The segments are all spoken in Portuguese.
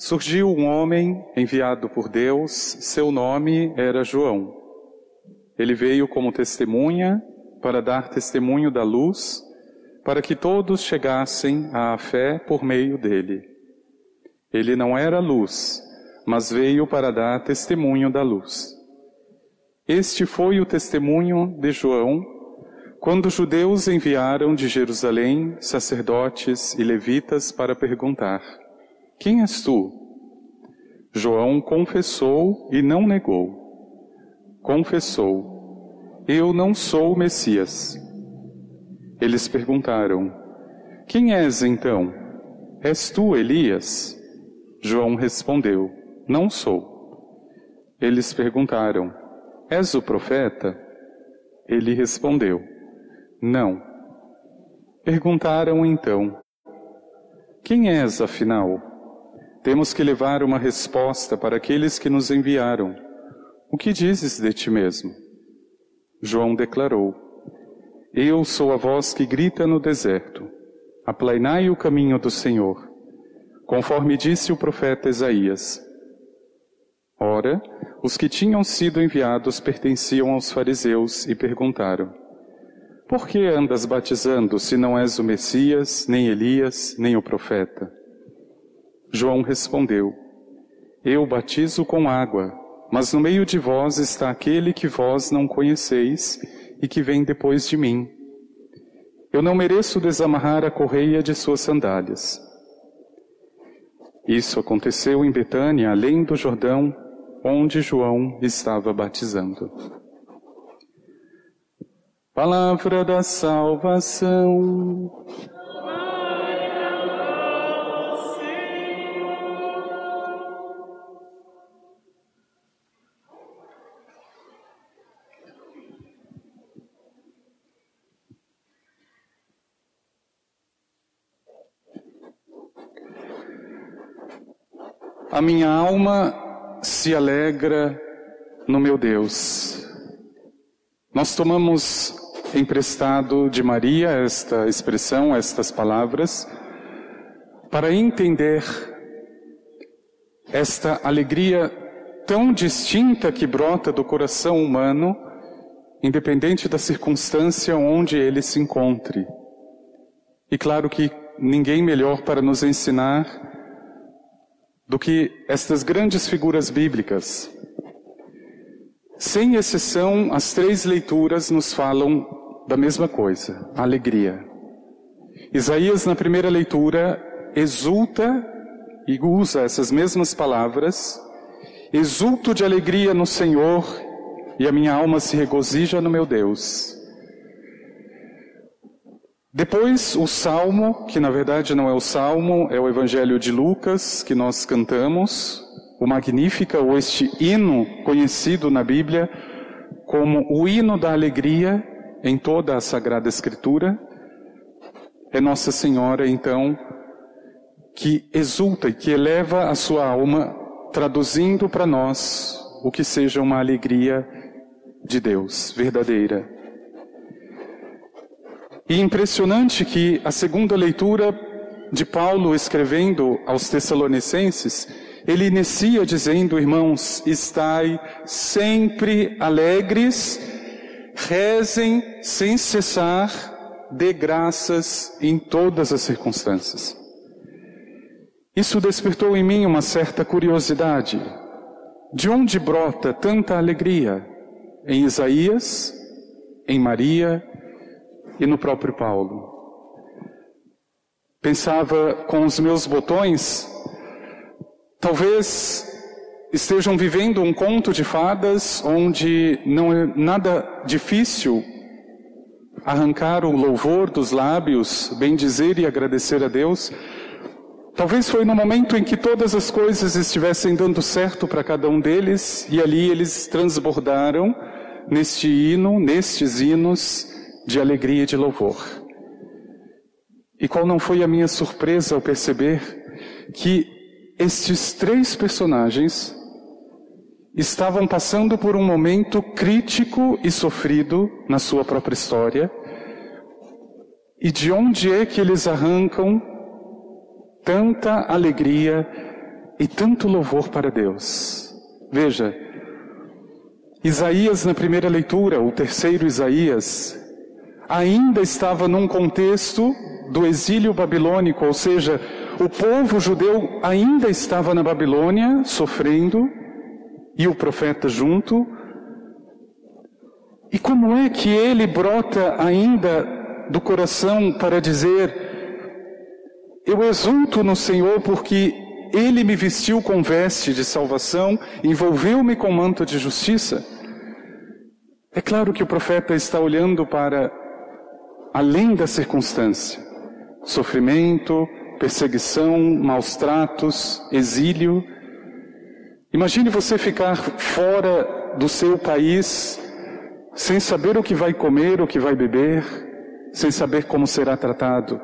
surgiu um homem enviado por Deus, seu nome era João. Ele veio como testemunha para dar testemunho da luz, para que todos chegassem à fé por meio dele. Ele não era luz, mas veio para dar testemunho da luz. Este foi o testemunho de João, quando os judeus enviaram de Jerusalém sacerdotes e levitas para perguntar: Quem és tu? João confessou e não negou. Confessou: Eu não sou o Messias. Eles perguntaram: Quem és então? És tu Elias? João respondeu: Não sou. Eles perguntaram: És o profeta? Ele respondeu: Não. Perguntaram então: Quem és afinal? Temos que levar uma resposta para aqueles que nos enviaram. O que dizes de ti mesmo? João declarou: Eu sou a voz que grita no deserto. Aplainai o caminho do Senhor, conforme disse o profeta Isaías. Ora, os que tinham sido enviados pertenciam aos fariseus e perguntaram: Por que andas batizando se não és o Messias, nem Elias, nem o profeta? João respondeu: Eu batizo com água, mas no meio de vós está aquele que vós não conheceis e que vem depois de mim. Eu não mereço desamarrar a correia de suas sandálias. Isso aconteceu em Betânia, além do Jordão, onde João estava batizando. Palavra da salvação. A minha alma se alegra no meu Deus. Nós tomamos emprestado de Maria esta expressão, estas palavras, para entender esta alegria tão distinta que brota do coração humano, independente da circunstância onde ele se encontre. E claro que ninguém melhor para nos ensinar do que estas grandes figuras bíblicas. Sem exceção, as três leituras nos falam da mesma coisa, alegria. Isaías, na primeira leitura, exulta e usa essas mesmas palavras: exulto de alegria no Senhor e a minha alma se regozija no meu Deus. Depois, o salmo, que na verdade não é o salmo, é o Evangelho de Lucas, que nós cantamos, o Magnífica, ou este hino conhecido na Bíblia como o hino da alegria em toda a Sagrada Escritura. É Nossa Senhora, então, que exulta e que eleva a sua alma, traduzindo para nós o que seja uma alegria de Deus, verdadeira. E impressionante que a segunda leitura de Paulo escrevendo aos Tessalonicenses, ele inicia dizendo, irmãos, estai sempre alegres, rezem sem cessar, dê graças em todas as circunstâncias. Isso despertou em mim uma certa curiosidade. De onde brota tanta alegria? Em Isaías, em Maria, e no próprio Paulo. Pensava com os meus botões, talvez estejam vivendo um conto de fadas onde não é nada difícil arrancar o louvor dos lábios, bem dizer e agradecer a Deus. Talvez foi no momento em que todas as coisas estivessem dando certo para cada um deles e ali eles transbordaram neste hino, nestes hinos, de alegria e de louvor. E qual não foi a minha surpresa ao perceber que estes três personagens estavam passando por um momento crítico e sofrido na sua própria história, e de onde é que eles arrancam tanta alegria e tanto louvor para Deus. Veja, Isaías, na primeira leitura, o terceiro Isaías, ainda estava num contexto do exílio babilônico, ou seja, o povo judeu ainda estava na Babilônia sofrendo e o profeta junto. E como é que ele brota ainda do coração para dizer: Eu exulto no Senhor porque ele me vestiu com veste de salvação, envolveu-me com manto de justiça? É claro que o profeta está olhando para além da circunstância sofrimento, perseguição, maus tratos, exílio. Imagine você ficar fora do seu país, sem saber o que vai comer, o que vai beber, sem saber como será tratado.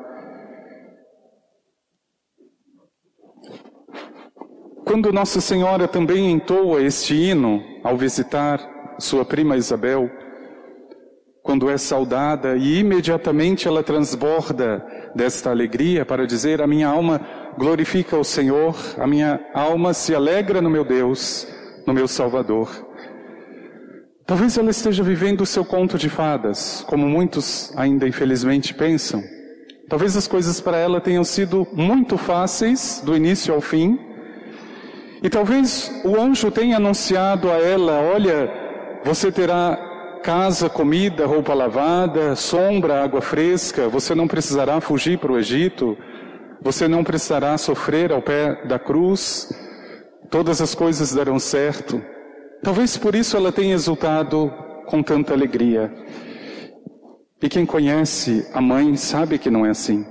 Quando Nossa Senhora também entoa este hino ao visitar sua prima Isabel, quando é saudada e imediatamente ela transborda desta alegria para dizer: A minha alma glorifica o Senhor, a minha alma se alegra no meu Deus, no meu Salvador. Talvez ela esteja vivendo o seu conto de fadas, como muitos ainda infelizmente pensam. Talvez as coisas para ela tenham sido muito fáceis, do início ao fim. E talvez o anjo tenha anunciado a ela: Olha, você terá casa, comida, roupa lavada, sombra, água fresca, você não precisará fugir para o Egito, você não precisará sofrer ao pé da cruz, todas as coisas darão certo. Talvez por isso ela tenha exultado com tanta alegria. E quem conhece a mãe sabe que não é assim.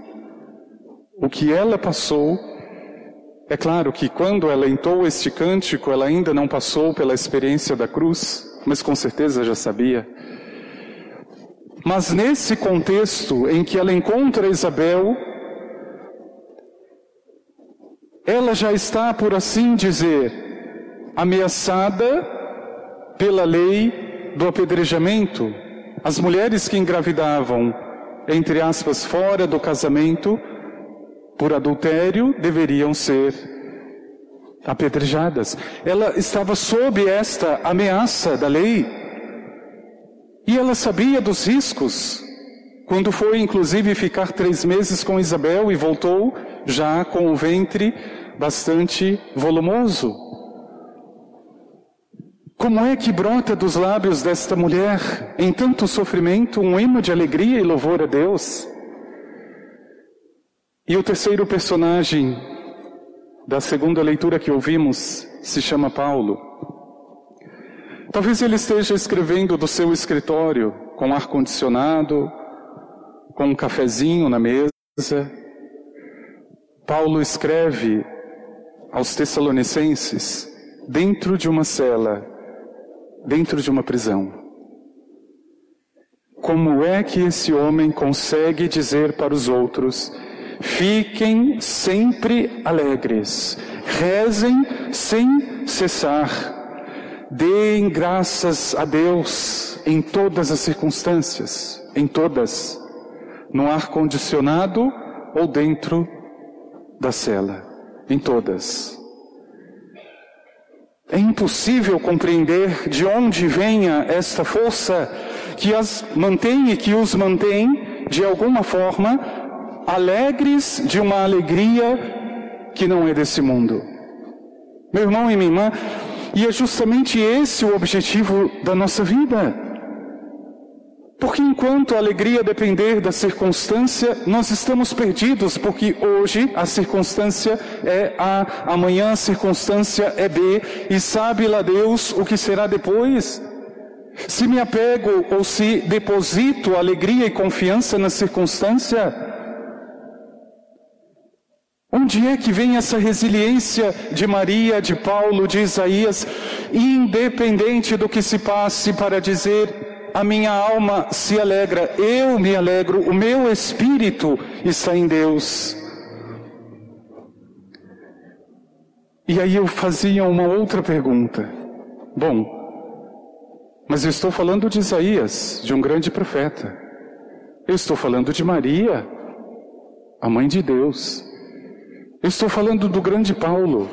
O que ela passou, é claro que quando ela entoou este cântico, ela ainda não passou pela experiência da cruz, mas com certeza já sabia. Mas nesse contexto em que ela encontra Isabel, ela já está, por assim dizer, ameaçada pela lei do apedrejamento. As mulheres que engravidavam, entre aspas, fora do casamento, por adultério, deveriam ser apedrejadas. Ela estava sob esta ameaça da lei. E ela sabia dos riscos. Quando foi, inclusive, ficar três meses com Isabel e voltou já com o ventre bastante volumoso. Como é que brota dos lábios desta mulher, em tanto sofrimento, um hino de alegria e louvor a Deus? E o terceiro personagem da segunda leitura que ouvimos se chama Paulo. Talvez ele esteja escrevendo do seu escritório, com ar-condicionado, com um cafezinho na mesa. Paulo escreve aos Tessalonicenses dentro de uma cela, dentro de uma prisão. Como é que esse homem consegue dizer para os outros Fiquem sempre alegres, rezem sem cessar, deem graças a Deus em todas as circunstâncias, em todas, no ar condicionado ou dentro da cela, em todas. É impossível compreender de onde venha esta força que as mantém e que os mantém, de alguma forma, alegres de uma alegria que não é desse mundo. Meu irmão e minha irmã, e é justamente esse o objetivo da nossa vida. Porque enquanto a alegria depender da circunstância, nós estamos perdidos, porque hoje a circunstância é A, amanhã a circunstância é B, e sabe lá Deus o que será depois. Se me apego ou se deposito alegria e confiança na circunstância, Onde é que vem essa resiliência de Maria, de Paulo, de Isaías, independente do que se passe, para dizer: a minha alma se alegra, eu me alegro, o meu espírito está em Deus. E aí eu fazia uma outra pergunta. Bom, mas eu estou falando de Isaías, de um grande profeta. Eu estou falando de Maria, a mãe de Deus. Eu estou falando do grande Paulo.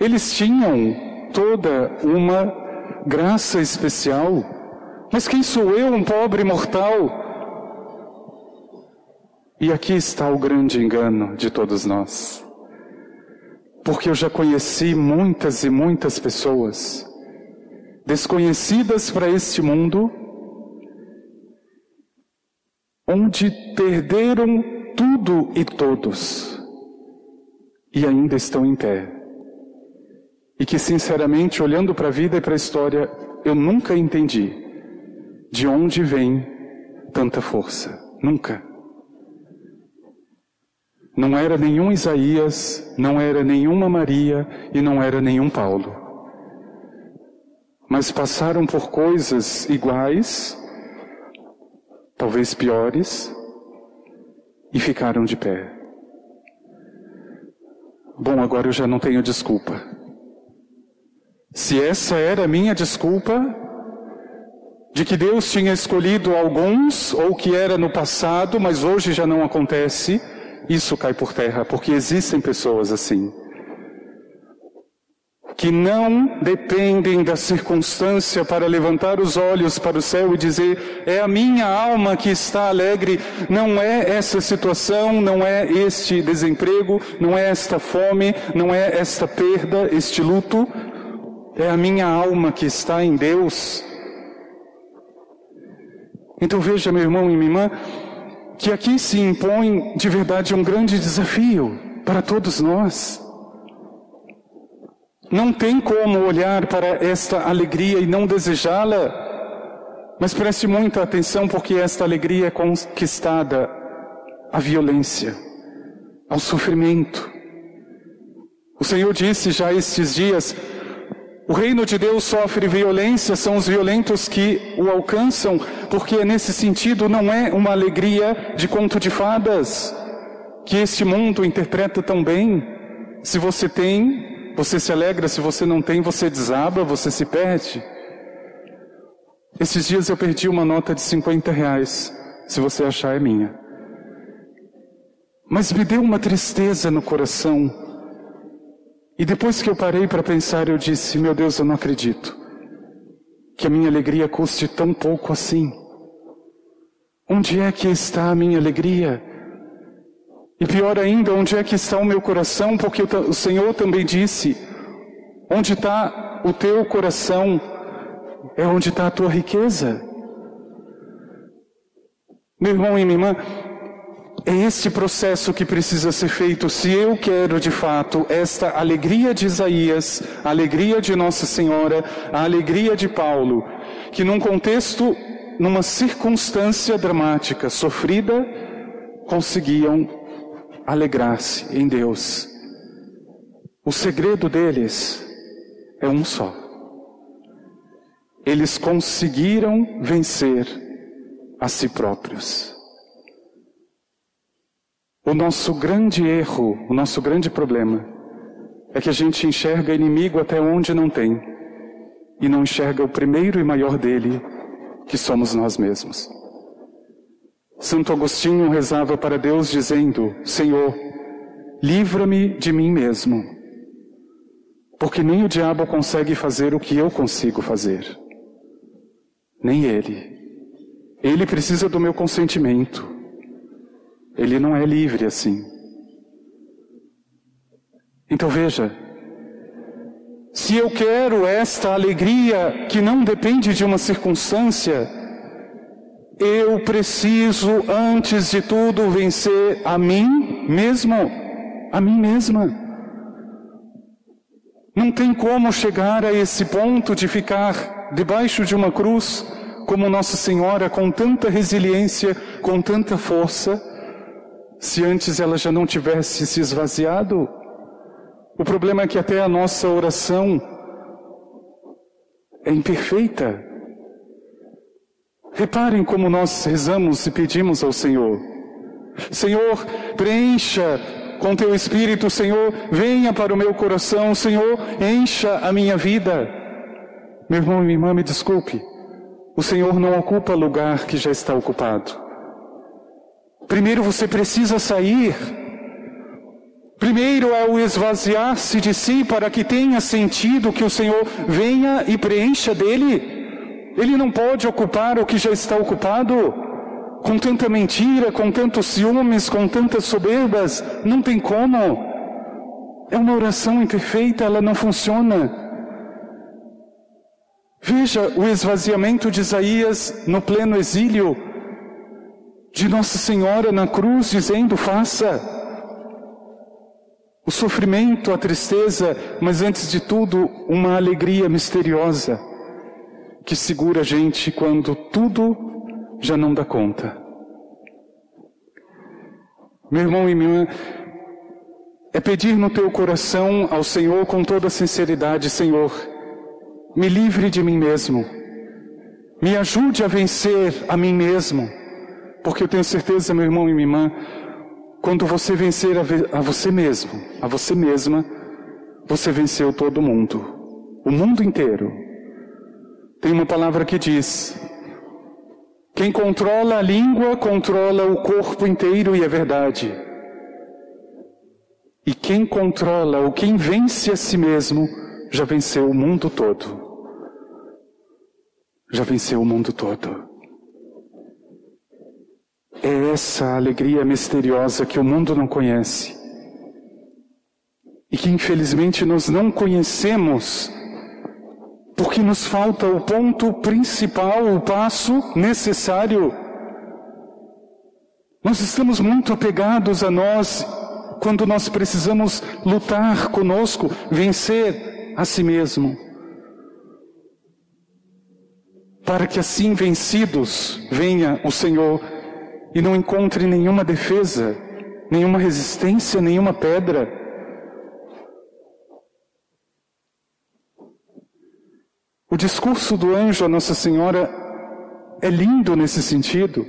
Eles tinham toda uma graça especial. Mas quem sou eu, um pobre mortal? E aqui está o grande engano de todos nós. Porque eu já conheci muitas e muitas pessoas desconhecidas para este mundo, onde perderam tudo e todos e ainda estão em pé. E que, sinceramente, olhando para a vida e para a história, eu nunca entendi de onde vem tanta força. Nunca. Não era nenhum Isaías, não era nenhuma Maria e não era nenhum Paulo. Mas passaram por coisas iguais, talvez piores, e ficaram de pé. Bom, agora eu já não tenho desculpa. Se essa era a minha desculpa, de que Deus tinha escolhido alguns, ou que era no passado, mas hoje já não acontece, isso cai por terra, porque existem pessoas assim. Que não dependem da circunstância para levantar os olhos para o céu e dizer: é a minha alma que está alegre. Não é essa situação, não é este desemprego, não é esta fome, não é esta perda, este luto. É a minha alma que está em Deus. Então veja, meu irmão e minha irmã, que aqui se impõe de verdade um grande desafio para todos nós. Não tem como olhar para esta alegria e não desejá-la, mas preste muita atenção porque esta alegria é conquistada à violência, ao sofrimento. O Senhor disse já estes dias: o reino de Deus sofre violência, são os violentos que o alcançam, porque nesse sentido não é uma alegria de conto de fadas, que este mundo interpreta tão bem. Se você tem, você se alegra, se você não tem, você desaba, você se perde. Esses dias eu perdi uma nota de 50 reais, se você achar é minha. Mas me deu uma tristeza no coração e depois que eu parei para pensar, eu disse: Meu Deus, eu não acredito que a minha alegria custe tão pouco assim. Onde é que está a minha alegria? E pior ainda, onde é que está o meu coração? Porque o Senhor também disse: Onde está o teu coração, é onde está a tua riqueza. Meu irmão e minha irmã, é este processo que precisa ser feito se eu quero de fato esta alegria de Isaías, a alegria de Nossa Senhora, a alegria de Paulo, que num contexto, numa circunstância dramática, sofrida, conseguiam alegrar-se em Deus. O segredo deles é um só. Eles conseguiram vencer a si próprios. O nosso grande erro, o nosso grande problema, é que a gente enxerga inimigo até onde não tem e não enxerga o primeiro e maior dele, que somos nós mesmos. Santo Agostinho rezava para Deus dizendo: Senhor, livra-me de mim mesmo, porque nem o diabo consegue fazer o que eu consigo fazer, nem ele. Ele precisa do meu consentimento. Ele não é livre assim. Então veja, se eu quero esta alegria que não depende de uma circunstância, eu preciso, antes de tudo, vencer a mim mesmo, a mim mesma. Não tem como chegar a esse ponto de ficar debaixo de uma cruz, como Nossa Senhora, com tanta resiliência, com tanta força, se antes ela já não tivesse se esvaziado. O problema é que até a nossa oração é imperfeita. Reparem como nós rezamos e pedimos ao Senhor. Senhor, preencha com teu espírito, Senhor, venha para o meu coração, Senhor, encha a minha vida. Meu irmão e minha irmã, me desculpe. O Senhor não ocupa lugar que já está ocupado. Primeiro você precisa sair. Primeiro é o esvaziar-se de si para que tenha sentido que o Senhor venha e preencha dele. Ele não pode ocupar o que já está ocupado. Com tanta mentira, com tantos ciúmes, com tantas soberbas, não tem como. É uma oração imperfeita, ela não funciona. Veja o esvaziamento de Isaías no pleno exílio, de Nossa Senhora na cruz, dizendo: faça. O sofrimento, a tristeza, mas antes de tudo, uma alegria misteriosa que segura a gente quando tudo já não dá conta. Meu irmão e minha irmã, é pedir no teu coração ao Senhor com toda sinceridade: Senhor, me livre de mim mesmo, me ajude a vencer a mim mesmo, porque eu tenho certeza, meu irmão e minha irmã, quando você vencer a, a você mesmo, a você mesma, você venceu todo mundo, o mundo inteiro. Tem uma palavra que diz: quem controla a língua controla o corpo inteiro e é verdade. E quem controla ou quem vence a si mesmo já venceu o mundo todo. Já venceu o mundo todo. É essa alegria misteriosa que o mundo não conhece e que infelizmente nós não conhecemos porque nos falta o ponto principal, o passo necessário. Nós estamos muito apegados a nós quando nós precisamos lutar conosco, vencer a si mesmo. Para que assim vencidos venha o Senhor e não encontre nenhuma defesa, nenhuma resistência, nenhuma pedra. O discurso do anjo a Nossa Senhora é lindo nesse sentido.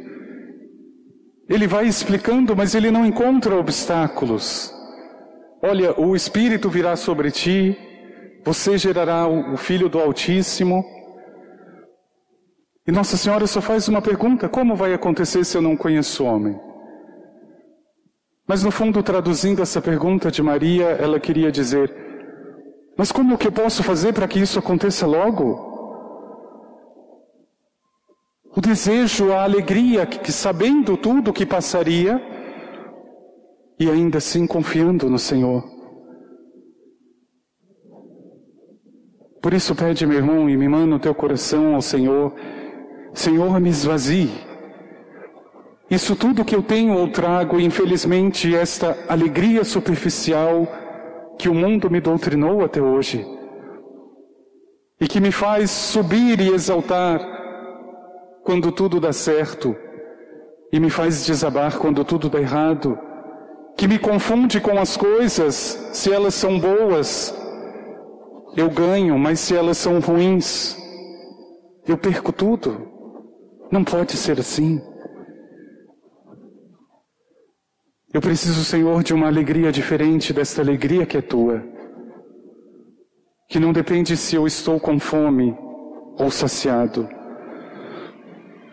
Ele vai explicando, mas ele não encontra obstáculos. Olha, o Espírito virá sobre ti, você gerará o Filho do Altíssimo. E Nossa Senhora só faz uma pergunta: como vai acontecer se eu não conheço o homem? Mas no fundo, traduzindo essa pergunta de Maria, ela queria dizer: Mas como que eu posso fazer para que isso aconteça logo? O desejo, a alegria, que sabendo tudo o que passaria, e ainda assim confiando no Senhor. Por isso pede, meu irmão e minha irmã, no teu coração ao Senhor, Senhor, me esvazie. Isso tudo que eu tenho ou trago, infelizmente, esta alegria superficial que o mundo me doutrinou até hoje e que me faz subir e exaltar quando tudo dá certo e me faz desabar quando tudo dá errado, que me confunde com as coisas, se elas são boas, eu ganho, mas se elas são ruins, eu perco tudo. Não pode ser assim. Eu preciso, Senhor, de uma alegria diferente desta alegria que é tua. Que não depende se eu estou com fome ou saciado.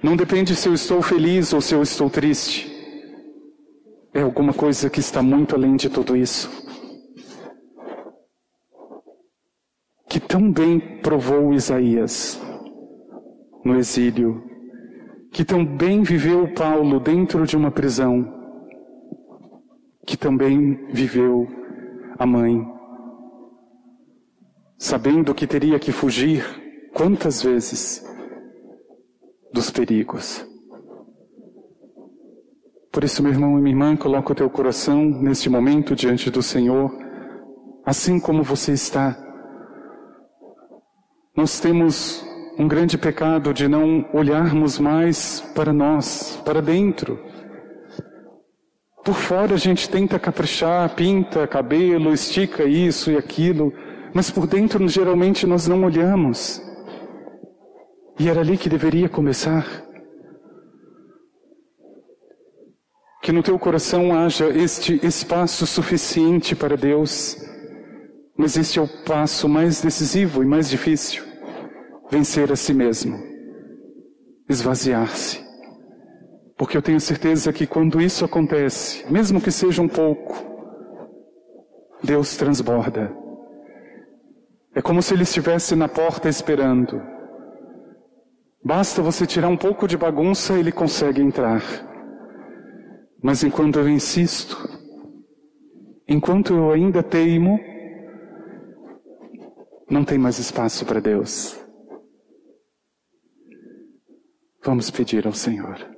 Não depende se eu estou feliz ou se eu estou triste. É alguma coisa que está muito além de tudo isso. Que tão bem provou Isaías no exílio que também viveu Paulo dentro de uma prisão, que também viveu a mãe, sabendo que teria que fugir quantas vezes dos perigos. Por isso, meu irmão e minha irmã, coloca o teu coração neste momento diante do Senhor, assim como você está. Nós temos um grande pecado de não olharmos mais para nós, para dentro. Por fora a gente tenta caprichar, pinta cabelo, estica isso e aquilo, mas por dentro geralmente nós não olhamos. E era ali que deveria começar. Que no teu coração haja este espaço suficiente para Deus, mas este é o passo mais decisivo e mais difícil vencer a si mesmo, esvaziar-se. Porque eu tenho certeza que quando isso acontece, mesmo que seja um pouco, Deus transborda. É como se Ele estivesse na porta esperando. Basta você tirar um pouco de bagunça, Ele consegue entrar. Mas enquanto eu insisto, enquanto eu ainda teimo, não tem mais espaço para Deus. Vamos pedir ao Senhor.